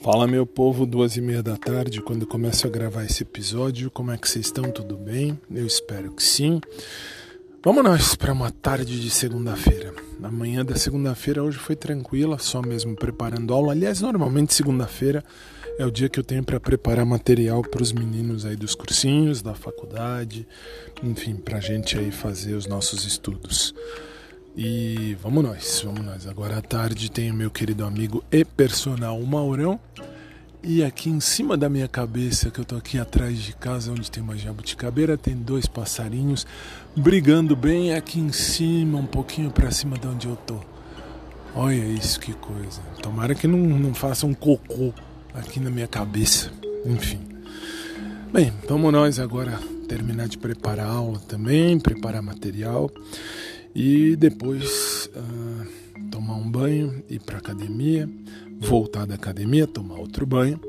Fala meu povo, duas e meia da tarde, quando começo a gravar esse episódio. Como é que vocês estão? Tudo bem? Eu espero que sim. Vamos nós para uma tarde de segunda-feira. A manhã da segunda-feira hoje foi tranquila, só mesmo preparando aula. Aliás, normalmente segunda-feira é o dia que eu tenho para preparar material para os meninos aí dos cursinhos, da faculdade, enfim, para a gente aí fazer os nossos estudos. E vamos nós, vamos nós. Agora à tarde tem o meu querido amigo e personal Maurão. E aqui em cima da minha cabeça, que eu tô aqui atrás de casa onde tem uma jabuticabeira, tem dois passarinhos brigando bem aqui em cima, um pouquinho para cima de onde eu tô. Olha isso que coisa. Tomara que não, não faça um cocô aqui na minha cabeça. Enfim. Bem, vamos nós agora terminar de preparar a aula também, preparar material e depois uh, tomar um banho, ir para academia, voltar da academia, tomar outro banho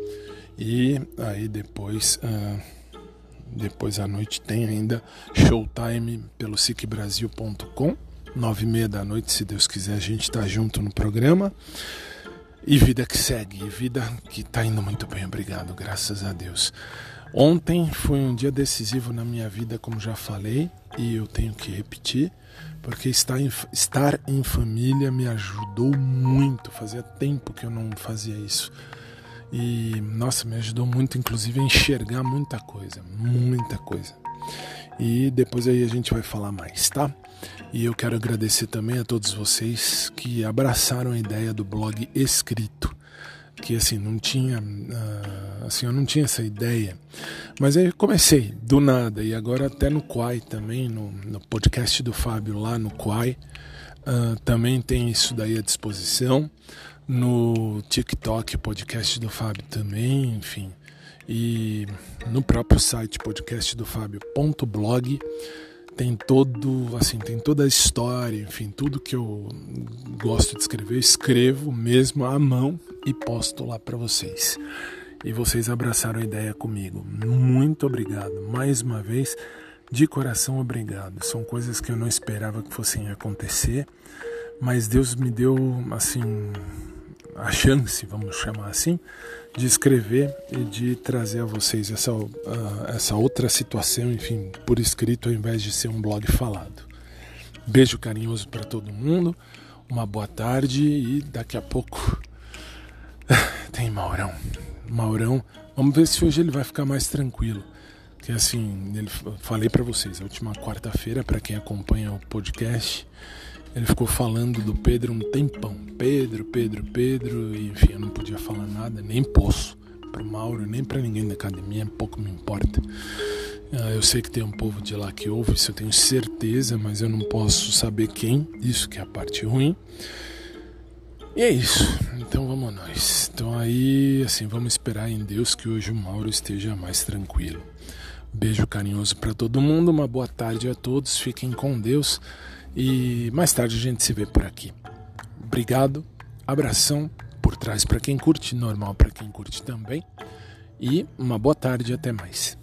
e aí depois uh, depois à noite tem ainda showtime pelo sicbrasil.com nove e meia da noite, se Deus quiser, a gente está junto no programa. E vida que segue, vida que está indo muito bem, obrigado, graças a Deus. Ontem foi um dia decisivo na minha vida, como já falei, e eu tenho que repetir porque estar em, estar em família me ajudou muito. Fazia tempo que eu não fazia isso. E, nossa, me ajudou muito, inclusive, a enxergar muita coisa, muita coisa. E depois aí a gente vai falar mais, tá? E eu quero agradecer também a todos vocês que abraçaram a ideia do blog escrito que assim não tinha uh, assim eu não tinha essa ideia. Mas aí comecei do nada e agora até no Quai também no, no podcast do Fábio lá no Quai uh, também tem isso daí à disposição. No TikTok podcast do Fábio também enfim. E no próprio site podcast do tem todo, assim, tem toda a história, enfim, tudo que eu gosto de escrever, escrevo mesmo à mão e posto lá para vocês. E vocês abraçaram a ideia comigo. Muito obrigado. Mais uma vez, de coração obrigado. São coisas que eu não esperava que fossem acontecer, mas Deus me deu assim a chance, vamos chamar assim, de escrever e de trazer a vocês essa, uh, essa outra situação, enfim, por escrito, ao invés de ser um blog falado. Beijo carinhoso para todo mundo, uma boa tarde e daqui a pouco tem Maurão. Maurão, vamos ver se hoje ele vai ficar mais tranquilo. Que assim, ele falei para vocês, a última quarta-feira, para quem acompanha o podcast, ele ficou falando do Pedro um tempão. Pedro, Pedro, Pedro, e enfim, eu não podia falar nada, nem posso. Para o Mauro, nem para ninguém da academia, pouco me importa. Ah, eu sei que tem um povo de lá que ouve, isso eu tenho certeza, mas eu não posso saber quem, isso que é a parte ruim. E é isso, então vamos nós. Então aí, assim, vamos esperar em Deus que hoje o Mauro esteja mais tranquilo. Beijo carinhoso para todo mundo, uma boa tarde a todos, fiquem com Deus. E mais tarde a gente se vê por aqui. Obrigado, abração por trás para quem curte, normal para quem curte também. E uma boa tarde, até mais.